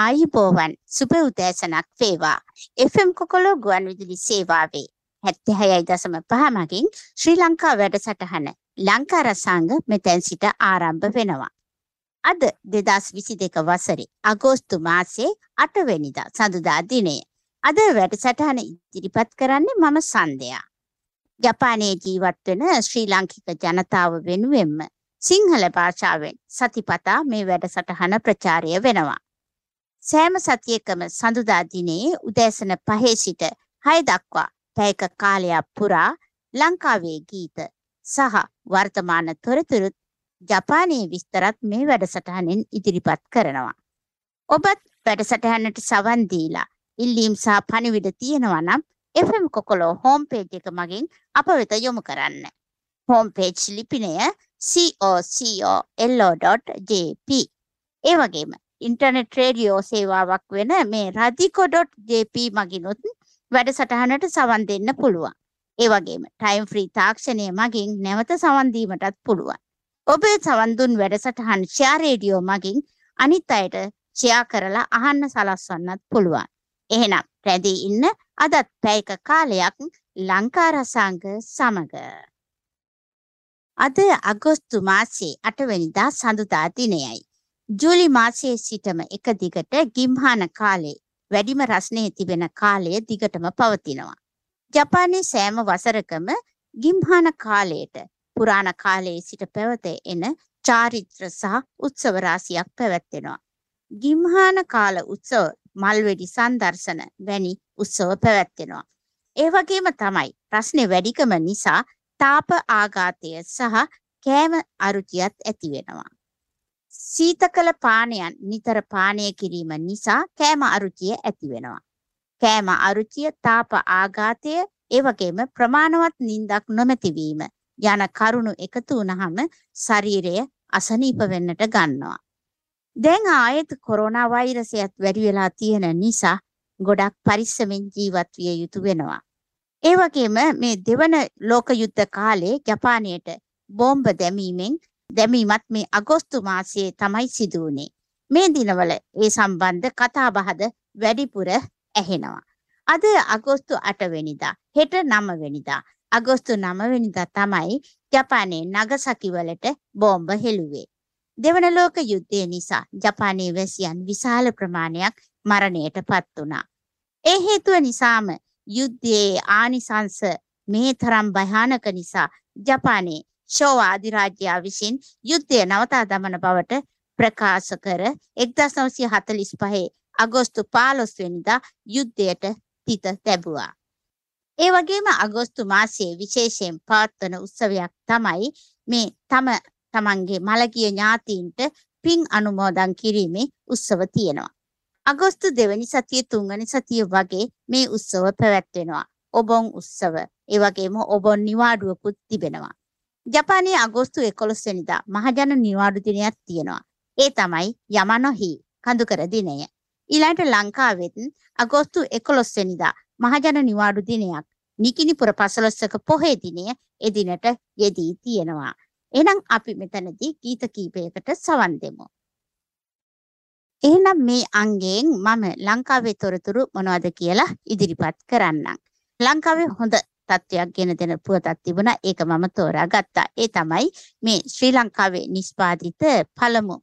ආයුබෝවන් සුබ උදෑසනක් වේවා. FM කොකොලෝ ගුවන්විදුලි සේවාවේ 76.5 මගින් ශ්‍රී ලංකා වැඩසටහන ලංකා රසාංග මෙතැන් සිට ආරම්භ වෙනවා. අද 2022 වසරේ අගෝස්තු මාසයේ 8 වෙනිදා සඳුදා දිනය. අද වැඩසටහන ඉදිරිපත් කරන්නේ මම සන්දයා. ජපානයේ ජීවත් වෙන ශ්‍රී ලාංකික ජනතාව වෙනුවෙන්ම සිංහල භාෂාවෙන් සතිපතා මේ වැඩසටහන ප්‍රචාරය වෙනවා. සෑම සතියකම සඳුදා දිනේ උදෑසන පහේ සිට හය දක්වා පැයක කාලයක් පුරා ලංකාවේ ගීත සහ වර්තමාන තොරතුරුත් ජපානයේ විස්තරත් මේ වැඩසටහනෙන් ඉදිරිපත් කරනවා. ඔබත් වැඩසටහනට සවන් දීලා ඉල්ලීම් සහ පණිවිඩ තියෙනවා නම් FM කොකොලෝ හෝම් පේජ් එක මගින් අප වෙත යොමු කරන්න. හෝම් පේජ් ලිපිනය coco.lo.jp ඒ වගේම ඉන්ටර්නෙට් රේඩියෝ සේවාවක් වෙන මේ රදිකො.jp මගිනුත් වැඩසටහනට සවන් දෙන්න පුළුවන්. ඒ වගේම ටයිම් ෆ්‍රී තාක්ෂණය මගින් නැවත සවන් දීමටත් පුළුවන්. ඔබේ සවන් දුන් වැඩසටහන් ෂෙයා රේඩියෝ මගින් අනිත් අයට ෂෙයා කරලා අහන්න සලස්වන්නත් පුළුවන්. එහෙනම් රැඳී ඉන්න අදත් පැයක කාලයක් ලංකා රසාංග සමග. අද අගෝස්තු මාසේ 8 වෙනිදා සඳුදා දිනයයි. ජූලි මාසයේ සිටම එක දිගට ගිම්හාන කාලේ වැඩිම රස්නේ තිබෙන කාලය දිගටම පවතිනවා. ජපානයේ සෑම වසරකම ගිම්හාන කාලයට පුරාණ කාලයේ සිට පැවත එන චාරිත්‍ර සහ උත්සව රාශියක් පැවැත්වෙනවා. ගිම්හාන කාල උත්සව මල්වෙඩි සංදර්ශන වැනි උත්සව පැවැත්වෙනවා. ඒ වගේම තමයි ප්‍රශ්නේ වැඩිකම නිසා තාප ආඝාතය සහ කෑම අරුචියත් ඇති වෙනවා. සීතකල පානයන් නිතර පානය කිරීම නිසා කෑම අරුචිය ඇති වෙනවා. කෑම අරුචිය තාප ආඝාතය ඒ වගේම ප්‍රමාණවත් නිින්දක් නොමැතිවීම යන කරුණු එකතු වුනහම ශරීරය අසනීප වෙන්නට ගන්නවා. දැන් ආයෙත් කොරෝනා වෛරසයත් වැඩි වෙලා තියෙන නිසා ගොඩක් පරිස්සමෙන් ජීවත් විය යුතු වෙනවා. ඒ වගේම මේ දෙවන ලෝක යුද්ධ කාලේ ජපානයට බෝම්බ දැමීමෙන් දැමීමත් මේ අගෝස්තු මාසයේ තමයි සිදු වුනේ. මේ දිනවල ඒ සම්බන්ධ කතාබහද වැඩිපුර ඇහෙනවා. අද අගෝස්තු 8 වෙනිදා, හෙට 9 වෙනිදා. අගෝස්තු 9 වෙනිදා තමයි ජපානයේ නගසකි වලට බෝම්බ හෙළුවේ. දෙවන ලෝක යුද්ධය නිසා ජපානයේ වැසියන් විශාල ප්‍රමාණයක් මරණයටපත් වුණා. ඒ හේතුව නිසාම යුද්ධයේ ආනිසංස මේ තරම් භයානක නිසා ජපානයේ ෂෝවා අධිරාජ්‍යයා විසින් යුද්ධය නවතා දමන බවට ප්‍රකාශ කර 1945 අගෝස්තු 15 වෙනිදා යුද්ධයට තිත තැබුවා. ඒ වගේම අගෝස්තු මාසයේ විශේෂයෙන් පවත්වන උත්සවයක් තමයි මේ තම තමන්ගේ මළගිය ඥාතීන්ට පින් අනුමෝදන් කිරීමේ උත්සව තියෙනවා. අගෝස්තු දෙවැනි සතිය තුන්වැනි සතිය වගේ මේ උත්සව පැවැත්වෙනවා. ඔබොන් උත්සව. ඒ වගේම ඔබොන් නිවාඩුවකුත් තිබෙනවා. ජපානයේ අගෝස්තු 11 වෙනිදා මහජන නිවාඩු දිනයක් තියෙනවා. ඒ තමයි යමනොහි කඳුකර දිනය. ඊළඟට ලංකාවෙත් අගෝස්තු 11 වෙනිදා මහජන නිවාඩු දිනයක් නිකිනිපුර පසළොස්වක පොහේ දිනය එදිනට යෙදී තියෙනවා. එහෙනම් අපි මෙතනදී ගීත කීපයකට සවන් දෙමු. එහෙනම් මේ අංගයෙන් මම ලංකාවේ තොරතුරු මොනවද කියලා ඉදිරිපත් කරන්නම්. ලංකාවේ හොඳ තත්ත්වයක් ගෙන දෙන පුවතක් තිබුණා. ඒක මම තෝරාගත්තා. ඒ තමයි මේ ශ්‍රී ලංකාවේ නිෂ්පාදිත පළමු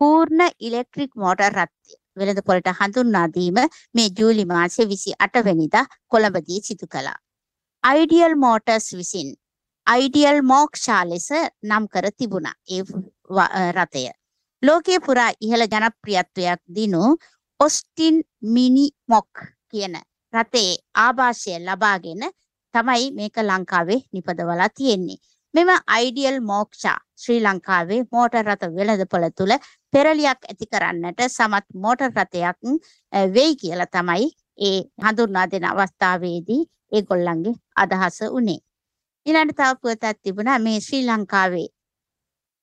පූර්ණ ඉලෙක්ට්‍රික් මෝටර් රථය වෙළඳ පොළට හඳුන්වා දීම මේ ජූලි මාසයේ 28 වෙනිදා කොළඹදී සිදු කළා. අයිඩියල් මෝටර්ස් විසින් අයිඩියල් මෝක්ෂා ලෙස නම් කර තිබුණා ඒ රථය. ලෝකයේ පුරා ඉහළ ජනප්‍රියත්වයක් දිනු ඔස්ටින් මිනි මොක් කියන රථයේ ආభాෂය ලබාගෙන තමයි මේක ලංකාවේ නිපදවලා තියෙන්නේ. මෙම අයිඩියල් මෝක්ෂා ශ්‍රී ලංකාවේ මෝටර් රථ වෙළඳපොළ තුල පෙරලියක් ඇති කරන්නට සමත් මෝටර් රථයක් වෙයි කියලා තමයි ඒ හඳුන්වා දෙන අවස්ථාවේදී ඒගොල්ලන්ගේ අදහස උනේ. ඊළඟට තව පුවතක් තිබුණා මේ ශ්‍රී ලංකාවේ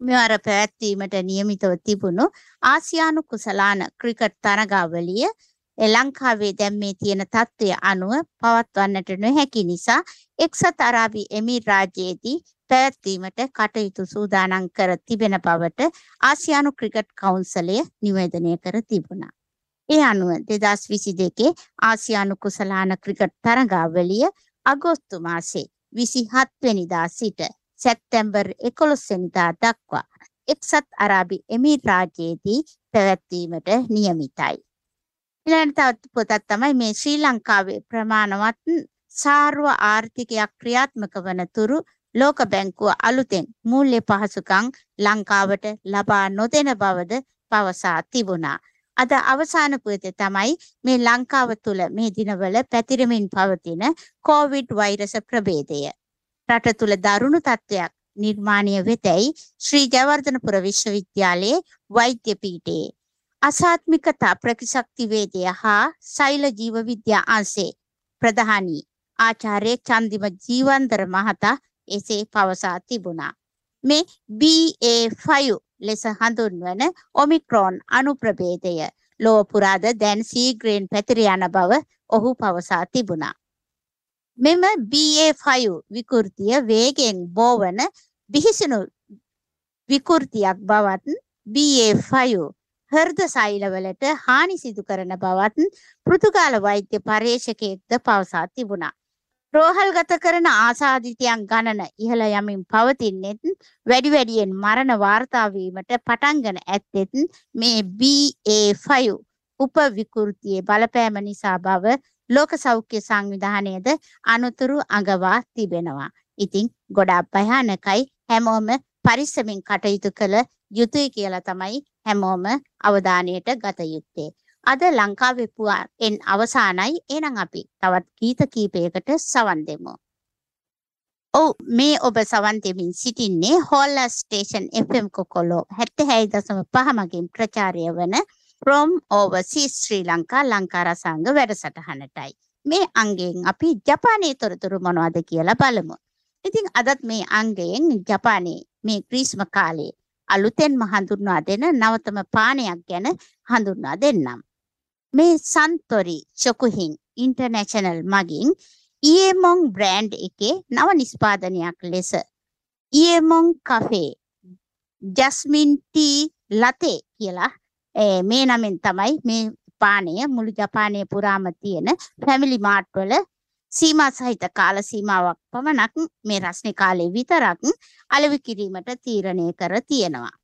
මෙවර පැවැත්වීමට නියමිතව තිබුණු ආසියානු කුසලාන ක්‍රිකට් තරගාවලිය ලංකාවේ දැන් මේ තියෙන තත්ත්වය අනුව පවත්වන්නට නොහැකි නිසා එක්සත් අරාබි එමීර් රාජ්‍යයේදී පැවැත්වීමට කටයුතු සූදානම් කර තිබෙන බවට ආසියානු ක්‍රිකට් කවුන්සලය නිවේදනය කර තිබුණා. ඒ අනුව 2022 ආසියානු කුසලාන ක්‍රිකට් තරඟාවලිය අගෝස්තු මාසේ 27 වෙනිදා සිට සැප්තැම්බර් 11 වෙනිදා දක්වා එක්සත් අරාබි එමිරාජයේදී පැවැත්වීමට නියමිතයි. ඊළඟ තවත් පොතක් තමයි මේ ශ්‍රී ලංකාවේ ප්‍රමාණවත් සාර්ව ආර්ථිකයක් ක්‍රියාත්මක වන තුරු ලෝක බැංකුව අලුතෙන් මූල්‍ය පහසුකම් ලංකාවට ලබා නොදෙන බවද පවසා තිබුණා. අද අවසාන පුවතේ තමයි මේ ලංකාව තුළ මේ දිනවල පැතිරෙමින් පවතින කොවිඩ් වෛරස ප්‍රභේදය. රට තුළ දරුණු තත්ත්වයක් නිර්මාණය වෙතැයි ශ්‍රී ජයවර්ධනපුර විශ්වවිද්‍යාලයේ වෛද්‍ය පීඨයේ අසාත්මිකතා ප්‍රතිශක්තිවේදය හා සෛල ජීව විද්‍යා අංශේ ප්‍රධානී ආචාර්ය චන්දිම ජීවන්දර මහතා එසේ පවසා තිබුණා. මේ BA5 ලෙස හඳුන්වන ඔමික්‍රෝන් අනුප්‍රභේදය ලොව පුරාද දැන් සීග්‍රයෙන් පැතිර යන බව ඔහු පවසා තිබුණා. මෙම BA5 විකෘතිය වේගෙන් බෝවන බිහිසුණු විකෘතියක් බවත් BA5 හෘද සෛලවලට හානි සිදු කරන බවත් පෘතුගාල වෛද්‍ය පර්යේෂකයෙක්ද පවසා තිබුණා. රෝහල්ගත කරන ආසාදිතයන් ගණන ඉහළ යමින් පවතින්නෙත් වැඩි වැඩියෙන් මරණ වාර්තා වීමට පටන්ගෙන ඇත්තෙත් මේ BA5 උපවිකෘතියේ බලපෑම නිසා බව ලෝක සෞඛ්‍ය සංවිධානයේද අනුතුරු අඟවා තිබෙනවා. ඉතින් ගොඩාක් භයානකයි හැමෝම පරිස්සමින් කටයුතු කළ යුතුයි කියලා තමයි හැමෝම අවධානයට ගත යුත්තේ. අද ලංකාවේ පුවාෙන් අවසానයි එහෙනම් අපි තවත් ගීත කීපයකට සවන් දෙමු. ඔව් මේ ඔබ සවන් දෙමින් සිටින්නේ හෝල්ලා ස්ටේෂන් FM කොකොලෝ 76.5 මගින් ප්‍රචාරය වන from overseas ශ්‍රී ලංකා ලංකා රසාංග වැඩසටහනටයි. මේ අංගයෙන් අපි ජපානයේ තොරතුරු මොනවද කියලා බලමු. ඉතින් අදත් මේ අංගයෙන් ජපානයේ මේ ග්‍රීස්ම කාලයේ අලුතෙන්ම හඳුන්වා දෙන නවතම පානයක් ගැන හඳුන්වා දෙන්නම්. මේ සන්තොරි චොකුහින් ඉන්ටර්නැෂනල් මගින් ඉයමොං බ්‍රෑන්ඩ් එකේ නව නිස්පාදනයක් ලෙස ඉයමොං කෆේ ජස්මින් ටී ලතේ කියලා මේ නමෙන් තමයි මේ පානය මුළු ජපානය පුරාම තියෙන ෆැමිලි මාර්ට් වල සීමා සහිත කාල සීමාවක් පමණක් මේ රස්නේ කාලේ විතරක් අලෙවි කිරීමට තීරණය කර තියෙනවා.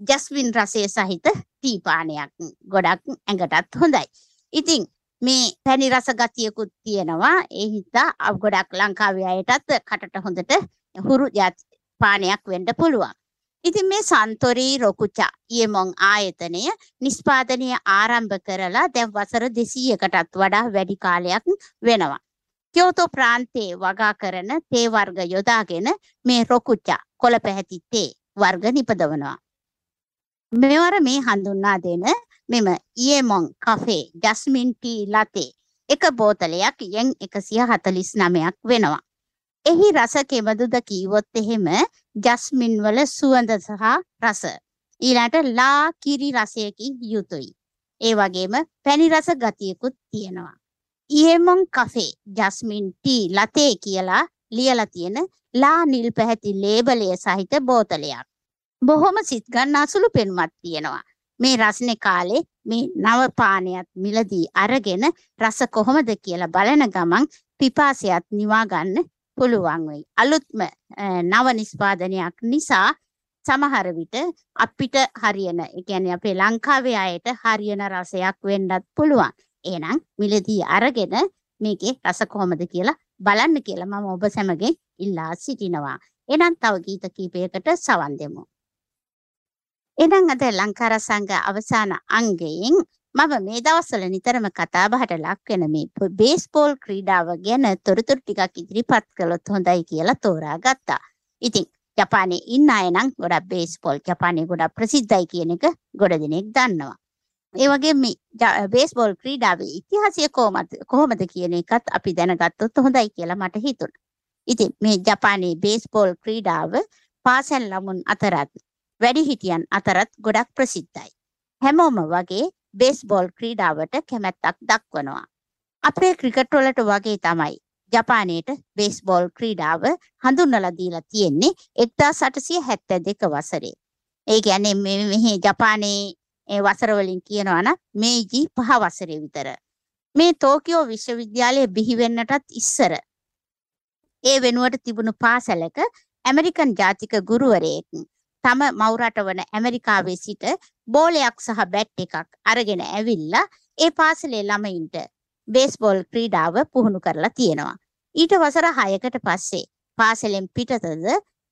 ජස්වින් රසය සහිත ටී පානයක් ගොඩක් ඇඟටත් හොඳයි. ඉතින් මේ පැණි රස ගතියකුත් තියෙනවා. ඒ හින්දා ගොඩක් ලංකාවේ අයටත් කටට හොඳට හුරු පානයක් වෙන්න පුළුවන්. ඉතින් මේ සන්තොරී රොකුචා යෙමොන් ආයතනය නිෂ්පාදනය ආරම්භ කරලා දැන් වසර 200කටත් වඩා වැඩි කාලයක් වෙනවා. කියෝතෝ ප්‍රාන්තයේ වගා කරන තේ වර්ග යොදාගෙන මේ රොකුචා කොළ පැහැති තේ වර්ග නිපදවනවා. මෙවර මේ හඳුන්වා දෙන මෙම ඉයමොන් කෆේ ජස්මින් ටී ලතේ එක බෝතලයක් යෙන් 149ක් වෙනවා. එහි රස කෙබඳුද කීවොත් එහෙම ජස්මින් වල සුවඳ සහ රස. ඊළඟට ලා කිරි රසයකින් යුතුයි. ඒ වගේම පැණි රස ගතියකුත් තියෙනවා. ඉයමොන් කෆේ ජස්මින් ටී ලතේ කියලා ලියලා තියෙන ලා නිල් පැහැති ලේබලය සහිත බෝතලයක්. බොහොම සිත් ගන්නා සුළු පෙනුමක් තියෙනවා. මේ රස්නේ කාලේ මේ නව පානයත් මිලදී අරගෙන රස කොහොමද කියලා බලන ගමන් පිපාසයත් නිවා ගන්න පුළුවන් වෙයි. අලුත්ම නව නිෂ්පාදනයක් නිසා සමහර විට අපිට හරියන, ඒ කියන්නේ අපේ ලංකාවේ අයට හරියන රසයක් වෙන්නත් පුළුවන්. එහෙනම් මිලදී අරගෙන මේකේ රස කොහොමද කියලා බලන්න කියලා මම ඔබ සැමගෙන් ඉල්ලා සිටිනවා. එහෙනම් තව ගීත කීපයකට සවන් දෙමු. එහෙනම් අද ලංකාර සංඝ අවසාන අංගයෙන් මම මේ දවස්වල නිතරම කතා බහට ලක් වෙන මේ බේස්බෝල් ක්‍රීඩාව ගැන තොරතුරු ටිකක් ඉදිරිපත් කළොත් හොඳයි කියලා තෝරාගත්තා. ඉතින් ජපානයේ ඉන්න අය නම් ගොඩක් බේස්බෝල් ජපානයේ ගොඩක් ප්‍රසිද්ධයි කියන එක ගොඩ දෙනෙක් දන්නවා. ඒ වගේ මේ බේස්බෝල් ක්‍රීඩාවේ ඉතිහාසය කොහොමද කොහොමද කියන එකත් අපි දැනගත්තොත් හොඳයි කියලා මට හිතුණා. ඉතින් මේ ජපානයේ බේස්බෝල් ක්‍රීඩාව පාසල් ළමුන් අතරත් වැඩිහිටියන් අතරත් ගොඩක් ප්‍රසිද්ධයි. හැමෝම වගේ බේස්බෝල් ක්‍රීඩාවට කැමැත්තක් දක්වනවා. අපේ ක්‍රිකට් වලට වගේ තමයි ජපානයේට බේස්බෝල් ක්‍රීඩාව හඳුන්වලා දීලා තියෙන්නේ 1872 වසරේ. ඒ කියන්නේ මෙහි ජපානයේ ඒ වසර වලින් කියනවා නම් මේජි පහ වසරේ විතර. මේ ටෝකියෝ විශ්වවිද්‍යාලය බිහි වෙන්නටත් ඉස්සර ඒ වෙනුවට තිබුණු පාසලක ඇමරිකන් ජාතික ගුරුවරයෙක් තම මවුරට වන ඇමරිකාවේ සිට බෝලයක් සහ බැට් එකක් අරගෙන ඇවිල්ලා ඒ පාසලේ ළමයින්ට බේස්බෝල් ක්‍රීඩාව පුහුණු කරලා තියෙනවා. ඊට වසර 6කට පස්සේ පාසලෙන් පිටතද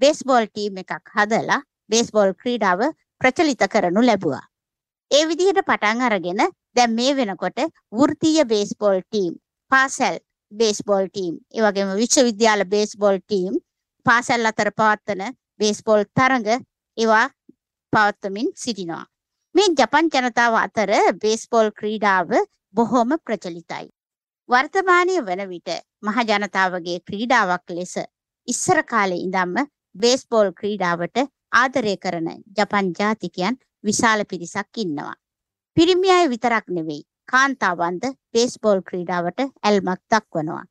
බේස්බෝල් ටීම් එකක් හදලා බේස්බෝල් ක්‍රීඩාව ප්‍රචලිත කරනු ලැබුවා. ඒ විදිහට පටන් අරගෙන දැන් මේ වෙනකොට වෘත්තීය බේස්බෝල් ටීම්, පාසල් බේස්බෝල් ටීම්, ඒ වගේම විශ්වවිද්‍යාල බේස්බෝල් ටීම්, පාසල් අතර පවත්වන බේස්බෝල් තරඟ ඒවා පවත්වමින් සිටිනවා. මේ ජපන් ජනතාව අතර බේස්බෝල් ක්‍රීඩාව බොහොම ප්‍රචලිතයි. වර්තමානයේ වන විට මහ ජනතාවගේ ක්‍රීඩාවක් ලෙස ඉස්සර කාලේ ඉඳන්ම බේස්බෝල් ක්‍රීඩාවට ආදරය කරන ජපන් ජාතිකයන් විශාල පිරිසක් ඉන්නවා. පිරිමි අය විතරක් නෙවෙයි කාන්තාවන්ද බේස්බෝල් ක්‍රීඩාවට ඇල්මක් දක්වනවා.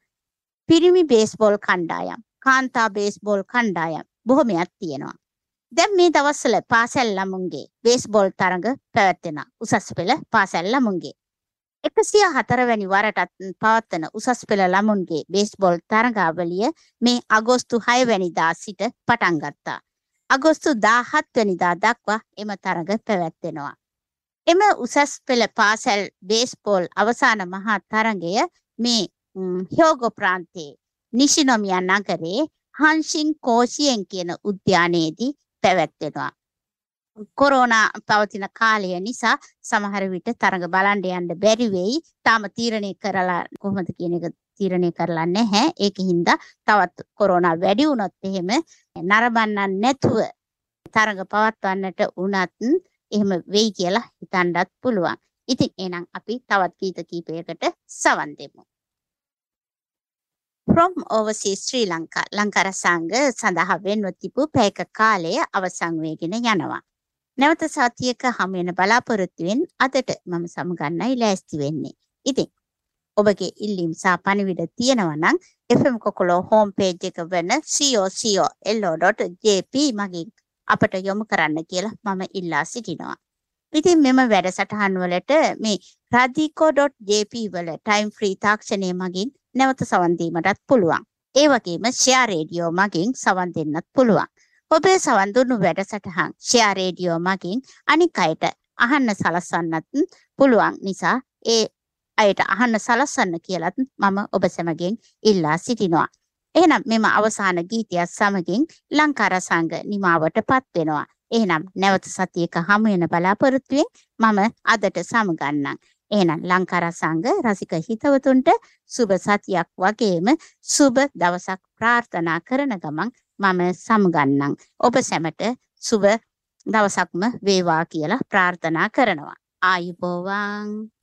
පිරිමි බේස්බෝල් කණ්ඩායම්, කාන්තා බේස්බෝල් කණ්ඩායම් බොහොමයක් තියෙනවා. දැන් මේ දවස්වල පාසල් ළමුන්ගේ බේස්බෝල් තරඟ පැවැත්වෙන උසස් පෙළ පාසල් ළමුන්ගේ. එකසිය හතරවැනි වරටත් පවත්වන උසස් පෙළ ළමුන්ගේ බේස්බෝල් තරඟාවලිය මේ අගෝස්තු හයවැනිදා සිට පටන් ගත්තා. අගෝස්තු 17 වෙනිදා දක්වා එම තරඟ පැවැත්වෙනවා. එම උසස් පෙළ පාසල් බේස්බෝල් අවසාන මහා තරඟය මේ හ්‍යෝගෝ ප්‍රාන්තයේ නිෂිනොමියා නගරේ හන්ෂින් කෝෂියෙන් කියන උද්‍යානයේදී පැවැත්වෙනවා. කොරෝනා පවතින කාලය නිසා සමහර විට තරඟ බලන්න යන්න බැරි වෙයි. තාම තීරණය කරලා කොහොමද කියන එක තීරණය කරලා නැහැ. ඒක හින්දා තවත් කොරෝනා වැඩි වුණොත් එහෙම නරඹන්නන් නැතුව තරඟ පවත්වන්නට උනත් එහෙම වෙයි කියලා හිතන්නත් පුළුවන්. ඉතින් එහෙනම් අපි තවත් ගීත කීපයකට සවන් දෙමු. From Overseas Sri Lanka ලංකාර සංඝ සඳහා වෙන්ව තිබූ පැයක කාලය අවසන් වෙගෙන යනවා. නැවත සතියක හමු වෙන බලාපොරොත්තුවෙන් අදට මම සමගන්නයි ලෑස්ති වෙන්නේ. ඉතින් ඔබගේ ඉල්ලීම් සහ පණිවිඩ තියෙනවා නම් FM කොකොලෝ හෝම් පේජ් එක වෙන co.lo.jp මගින් අපට යොමු කරන්න කියලා මම ඉල්ලා සිටිනවා. ඉතින් මෙම වැඩසටහන් වලට මේ radiko.jp වල ටයිම් ෆ්‍රී තාක්ෂණය මගින් නැවත සවන් දීමටත් පුළුවන්. ඒ වගේම ෂෙයා රේඩියෝ මගින් සවන් දෙන්නත් පුළුවන්. ඔබේ සවන් දුන්නු වැඩසටහන් ෂෙයා රේඩියෝ මගින් අනික් අයට අහන්න සලස්වන්නත් පුළුවන් නිසා ඒ අයට අහන්න සලස්වන්න කියලත් මම ඔබ සැමගෙන් ඉල්ලා සිටිනවා. එහෙනම් මෙම අවසාන ගීතයත් සමගින් ලංකාර සංඝ නිමාවට පත් වෙනවා. එහෙනම් නැවත සතියක හමු වෙන බලාපොරොත්තුවෙන් මම අදට සමගන්නම්. එහෙනම් ලංකාර සංඝ රසික හිතවතුන්ට සුබ සතියක් වගේම සුබ දවසක් ප්‍රාර්ථනා කරන ගමන් මම සමගන්නම්. ඔබ සැමට සුබ දවසක්ම වේවා කියලා ප්‍රාර්ථනා කරනවා. ආයුබෝවන්